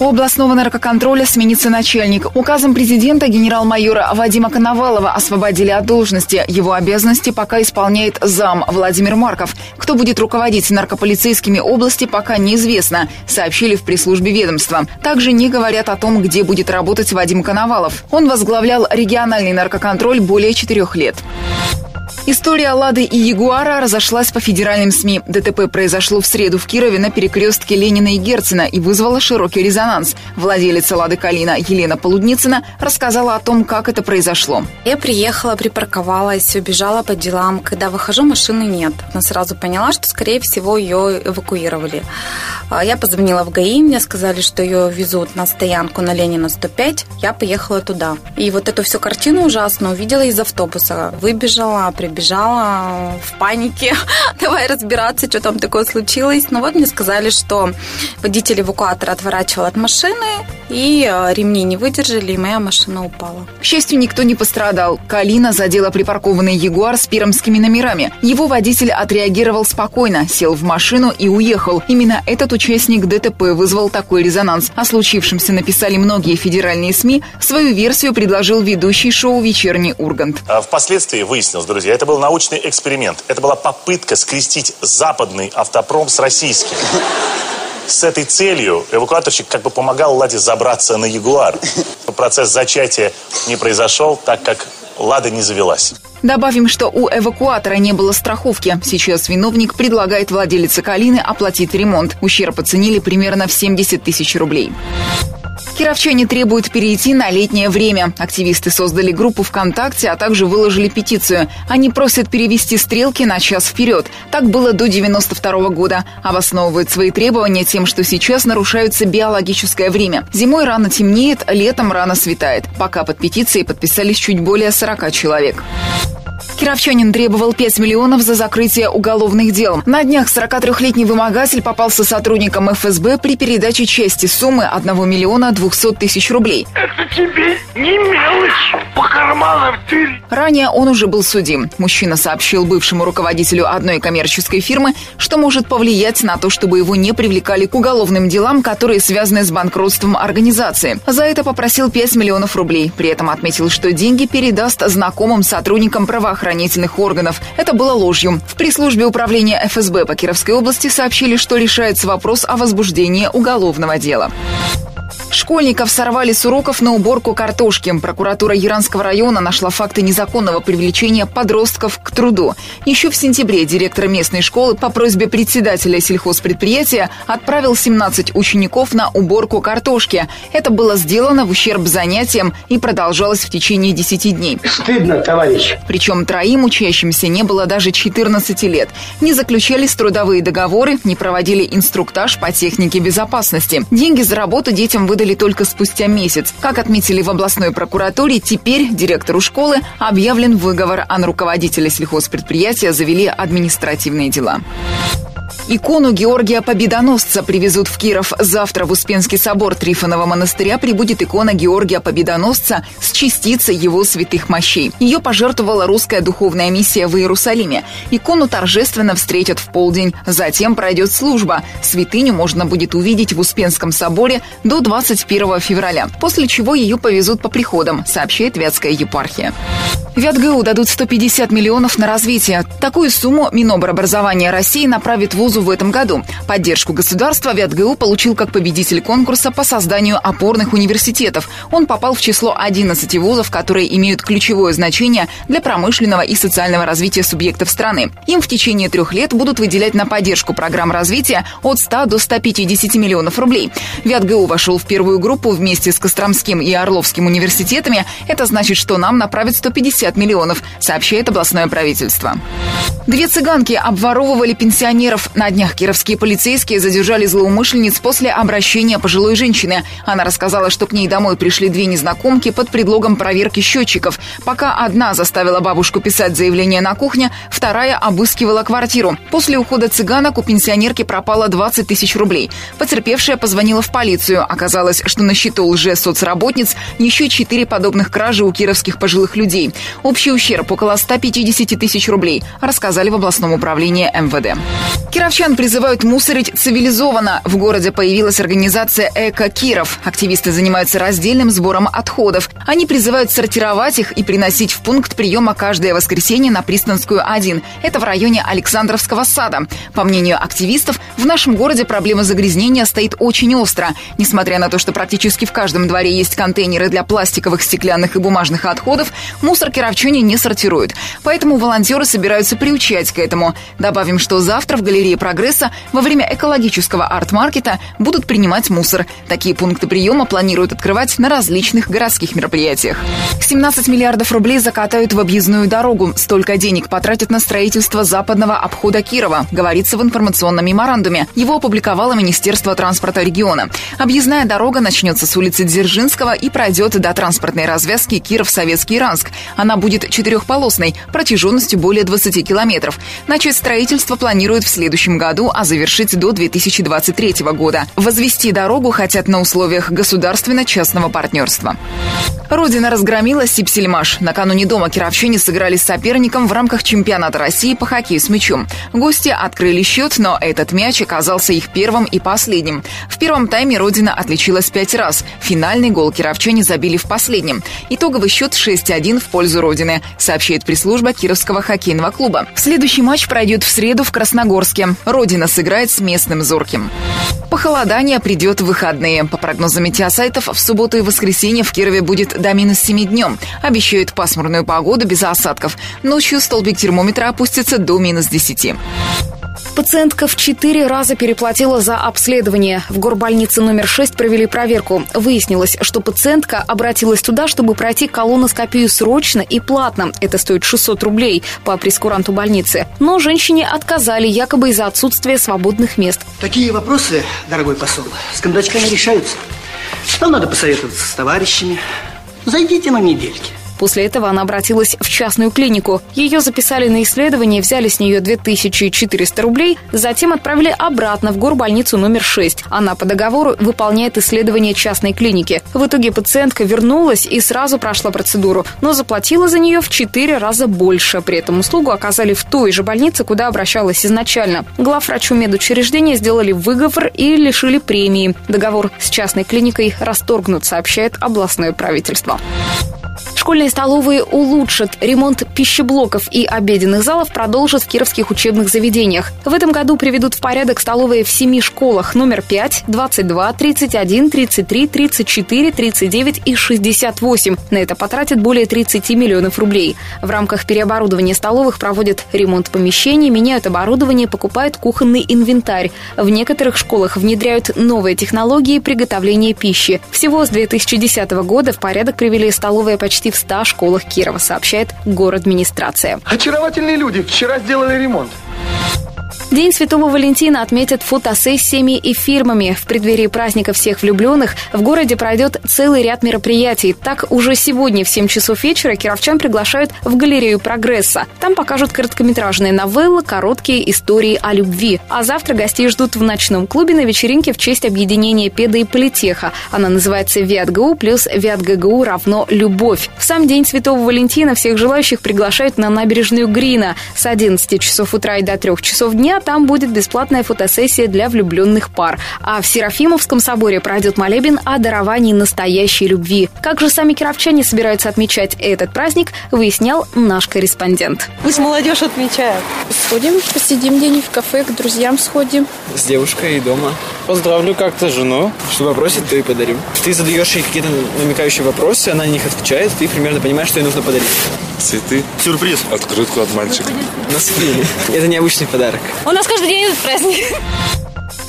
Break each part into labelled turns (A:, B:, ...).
A: У областного наркоконтроля сменится начальник. Указом президента генерал-майора Вадима Коновалова освободили от должности. Его обязанности пока исполняет зам Владимир Марков. Кто будет руководить наркополицейскими области, пока неизвестно, сообщили в пресс-службе ведомства. Также не говорят о том, где будет работать Вадим Коновалов. Он возглавлял региональный наркоконтроль более четырех лет. История «Лады» и «Ягуара» разошлась по федеральным СМИ. ДТП произошло в среду в Кирове на перекрестке Ленина и Герцена и вызвало широкий резонанс. Владелица «Лады» Калина Елена Полудницына рассказала о том, как это произошло.
B: Я приехала, припарковалась, убежала по делам. Когда выхожу, машины нет. Но сразу поняла, что, скорее всего, ее эвакуировали. А, я позвонила в ГАИ, мне сказали, что ее везут на стоянку на Ленина 105. Я поехала туда. И вот эту всю картину ужасно увидела из автобуса. Выбежала, прибежала бежала в панике. Давай разбираться, что там такое случилось. Но ну вот мне сказали, что водитель эвакуатора отворачивал от машины, и э, ремни не выдержали, и моя машина упала.
A: К счастью, никто не пострадал. Калина задела припаркованный Ягуар с пермскими номерами. Его водитель отреагировал спокойно, сел в машину и уехал. Именно этот участник ДТП вызвал такой резонанс. О случившемся написали многие федеральные СМИ. Свою версию предложил ведущий шоу «Вечерний Ургант».
C: А впоследствии выяснилось, друзья, это был научный эксперимент. Это была попытка скрестить западный автопром с российским. С этой целью эвакуаторщик как бы помогал Ладе забраться на Ягуар. Процесс зачатия не произошел, так как Лада не завелась.
A: Добавим, что у эвакуатора не было страховки. Сейчас виновник предлагает владелице Калины оплатить ремонт. Ущерб оценили примерно в 70 тысяч рублей. Кировчане требуют перейти на летнее время. Активисты создали группу ВКонтакте, а также выложили петицию. Они просят перевести стрелки на час вперед. Так было до 92 года. Обосновывают свои требования тем, что сейчас нарушается биологическое время. Зимой рано темнеет, летом рано светает. Пока под петицией подписались чуть более 40 человек. Кировчанин требовал 5 миллионов за закрытие уголовных дел. На днях 43-летний вымогатель попался сотрудникам ФСБ при передаче части суммы 1 миллиона 200 тысяч рублей.
D: Это тебе не мелочь по карманам тырь.
A: Ранее он уже был судим. Мужчина сообщил бывшему руководителю одной коммерческой фирмы, что может повлиять на то, чтобы его не привлекали к уголовным делам, которые связаны с банкротством организации. За это попросил 5 миллионов рублей. При этом отметил, что деньги передаст знакомым сотрудникам правоохранительных правоохранительных органов. Это было ложью. В пресс-службе управления ФСБ по Кировской области сообщили, что решается вопрос о возбуждении уголовного дела. Школьников сорвали с уроков на уборку картошки. Прокуратура Яранского района нашла факты незаконного привлечения подростков к труду. Еще в сентябре директор местной школы по просьбе председателя сельхозпредприятия отправил 17 учеников на уборку картошки. Это было сделано в ущерб занятиям и продолжалось в течение 10 дней.
D: Стыдно, товарищ.
A: Причем троим учащимся не было даже 14 лет. Не заключались трудовые договоры, не проводили инструктаж по технике безопасности. Деньги за работу детям выдали выдали только спустя месяц. Как отметили в областной прокуратуре, теперь директору школы объявлен выговор, а на руководителя сельхозпредприятия завели административные дела. Икону Георгия Победоносца привезут в Киров. Завтра в Успенский собор Трифонова монастыря прибудет икона Георгия Победоносца с частицей его святых мощей. Ее пожертвовала русская духовная миссия в Иерусалиме. Икону торжественно встретят в полдень. Затем пройдет служба. Святыню можно будет увидеть в Успенском соборе до 21 февраля, после чего ее повезут по приходам, сообщает Вятская епархия. ВятГУ дадут 150 миллионов на развитие. Такую сумму Минобрабразования России направит вузу в этом году. Поддержку государства ВятГУ получил как победитель конкурса по созданию опорных университетов. Он попал в число 11 вузов, которые имеют ключевое значение для промышленного и социального развития субъектов страны. Им в течение трех лет будут выделять на поддержку программ развития от 100 до 150 миллионов рублей. ВятГУ вошел в первую группу вместе с Костромским и Орловским университетами. Это значит, что нам направят 150 50 миллионов, сообщает областное правительство. Две цыганки обворовывали пенсионеров На днях кировские полицейские задержали злоумышленниц после обращения пожилой женщины. Она рассказала, что к ней домой пришли две незнакомки под предлогом проверки счетчиков. Пока одна заставила бабушку писать заявление на кухне, вторая обыскивала квартиру. После ухода цыганок у пенсионерки пропало 20 тысяч рублей. Потерпевшая позвонила в полицию. Оказалось, что на счету лже-соцработниц еще четыре подобных кражи у кировских пожилых людей. Общий ущерб около 150 тысяч рублей, рассказали в областном управлении МВД. Кировчан призывают мусорить цивилизованно. В городе появилась организация «Эко Киров». Активисты занимаются раздельным сбором отходов. Они призывают сортировать их и приносить в пункт приема каждое воскресенье на Пристанскую 1. Это в районе Александровского сада. По мнению активистов, в нашем городе проблема загрязнения стоит очень остро. Несмотря на то, что практически в каждом дворе есть контейнеры для пластиковых, стеклянных и бумажных отходов, мусор кировчане не сортируют. Поэтому волонтеры собираются приучать к этому. Добавим, что завтра в галерее «Прогресса» во время экологического арт-маркета будут принимать мусор. Такие пункты приема планируют открывать на различных городских мероприятиях. 17 миллиардов рублей закатают в объездную дорогу. Столько денег потратят на строительство западного обхода Кирова, говорится в информационном меморандуме. Его опубликовало Министерство транспорта региона. Объездная дорога начнется с улицы Дзержинского и пройдет до транспортной развязки Киров-Советский Ранск. Она будет четырехполосной, протяженностью более 20 километров. Начать строительство планируют в следующем году, а завершить до 2023 года. Возвести дорогу хотят на условиях государственно-частного партнерства. Родина разгромила Сипсельмаш. Накануне дома кировчане сыграли с соперником в рамках чемпионата России по хоккею с мячом. Гости открыли счет, но этот мяч оказался их первым и последним. В первом тайме Родина отличилась пять раз. Финальный гол кировчане забили в последнем. Итоговый счет 6-1 в пользу Родины, сообщает пресс-служба Кировского хоккейного клуба. Следующий матч пройдет в среду в Красногорске. Родина сыграет с местным Зорким. Похолодание придет в выходные. По прогнозам метеосайтов, в субботу и воскресенье в Кирове будет до минус 7 днем. Обещают пасмурную погоду без осадков. Ночью столбик термометра опустится до минус 10.
E: Пациентка в четыре раза переплатила за обследование. В горбольнице номер 6 провели проверку. Выяснилось, что пациентка обратилась туда, чтобы пройти колоноскопию срочно и платно. Это стоит 600 рублей по прескуранту больницы. Но женщине отказали якобы из-за отсутствия свободных мест.
F: Такие вопросы, дорогой посол, с кондачками решаются. Нам надо посоветоваться с товарищами. Зайдите на недельки.
E: После этого она обратилась в частную клинику. Ее записали на исследование, взяли с нее 2400 рублей, затем отправили обратно в горбольницу номер 6. Она по договору выполняет исследование частной клиники. В итоге пациентка вернулась и сразу прошла процедуру, но заплатила за нее в 4 раза больше. При этом услугу оказали в той же больнице, куда обращалась изначально. Главврачу медучреждения сделали выговор и лишили премии. Договор с частной клиникой расторгнут, сообщает областное правительство. Школьные столовые улучшат. Ремонт пищеблоков и обеденных залов продолжат в кировских учебных заведениях. В этом году приведут в порядок столовые в семи школах номер 5, 22, 31, 33, 34, 39 и 68. На это потратят более 30 миллионов рублей. В рамках переоборудования столовых проводят ремонт помещений, меняют оборудование, покупают кухонный инвентарь. В некоторых школах внедряют новые технологии приготовления пищи. Всего с 2010 года в порядок привели столовые почти в 100 школах Кирова, сообщает город администрация.
G: Очаровательные люди. Вчера сделали ремонт.
E: День Святого Валентина отметят фотосессиями и фирмами. В преддверии праздника всех влюбленных в городе пройдет целый ряд мероприятий. Так, уже сегодня в 7 часов вечера кировчан приглашают в галерею «Прогресса». Там покажут короткометражные новеллы, короткие истории о любви. А завтра гостей ждут в ночном клубе на вечеринке в честь объединения педа и политеха. Она называется «ВИАТГУ» плюс «ВИАТГГУ равно любовь». В сам день Святого Валентина всех желающих приглашают на набережную Грина с 11 часов утра и до 3 часов дня там будет бесплатная фотосессия для влюбленных пар. А в Серафимовском соборе пройдет молебен о даровании настоящей любви. Как же сами кировчане собираются отмечать этот праздник, выяснял наш корреспондент.
H: Пусть молодежь отмечает. Сходим, посидим где-нибудь в кафе, к друзьям сходим.
I: С девушкой и дома.
J: Поздравлю как-то жену.
I: Что попросит, то и подарим. Ты задаешь ей какие-то намекающие вопросы, она на них отвечает, ты примерно понимаешь, что ей нужно подарить.
J: Цветы.
G: Сюрприз.
J: Открытку от мальчика.
I: Носки. Это необычный подарок.
H: У нас каждый день этот праздник.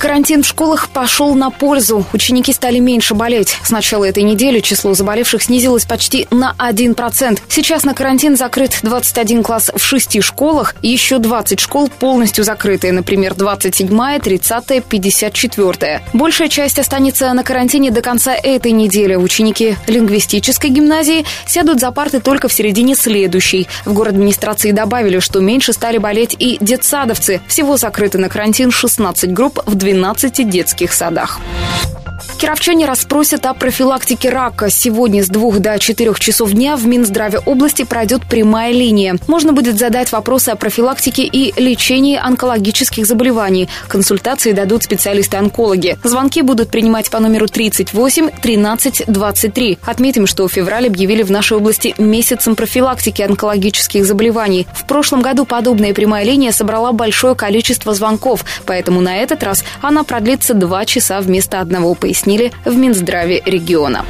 E: Карантин в школах пошел на пользу. Ученики стали меньше болеть. С начала этой недели число заболевших снизилось почти на 1%. Сейчас на карантин закрыт 21 класс в шести школах. Еще 20 школ полностью закрыты. Например, 27, 30, 54. Большая часть останется на карантине до конца этой недели. Ученики лингвистической гимназии сядут за парты только в середине следующей. В город администрации добавили, что меньше стали болеть и детсадовцы. Всего закрыты на карантин 16 групп в 12 12 детских садах. Кировчане расспросят о профилактике рака. Сегодня с 2 до 4 часов дня в Минздраве области пройдет прямая линия. Можно будет задать вопросы о профилактике и лечении онкологических заболеваний. Консультации дадут специалисты-онкологи. Звонки будут принимать по номеру 38 13 23. Отметим, что в феврале объявили в нашей области месяцем профилактики онкологических заболеваний. В прошлом году подобная прямая линия собрала большое количество звонков, поэтому на этот раз она продлится 2 часа вместо одного, пояснили объяснили в Минздраве региона.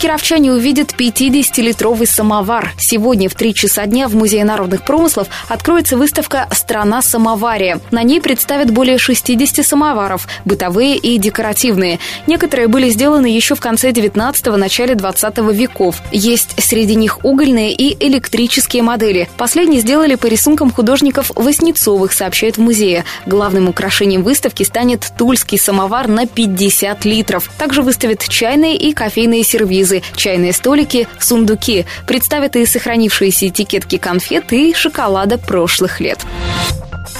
E: Кировчане увидят 50-литровый самовар. Сегодня в 3 часа дня в Музее народных промыслов откроется выставка «Страна самовария». На ней представят более 60 самоваров, бытовые и декоративные. Некоторые были сделаны еще в конце 19-го, начале 20 веков. Есть среди них угольные и электрические модели. Последние сделали по рисункам художников Воснецовых, сообщают в музее. Главным украшением выставки станет тульский самовар на 50 литров. Также выставят чайные и кофейные сервизы сервизы, чайные столики, сундуки. Представят и сохранившиеся этикетки конфет и шоколада прошлых лет.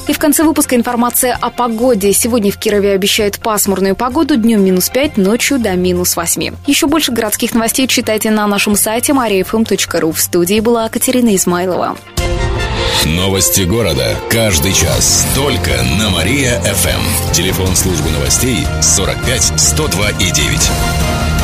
E: И в конце выпуска информация о погоде. Сегодня в Кирове обещают пасмурную погоду, днем минус 5, ночью до минус 8. Еще больше городских новостей читайте на нашем сайте mariafm.ru. В студии была Катерина Измайлова.
K: Новости города. Каждый час. Только на Мария-ФМ. Телефон службы новостей 45 102 и 9.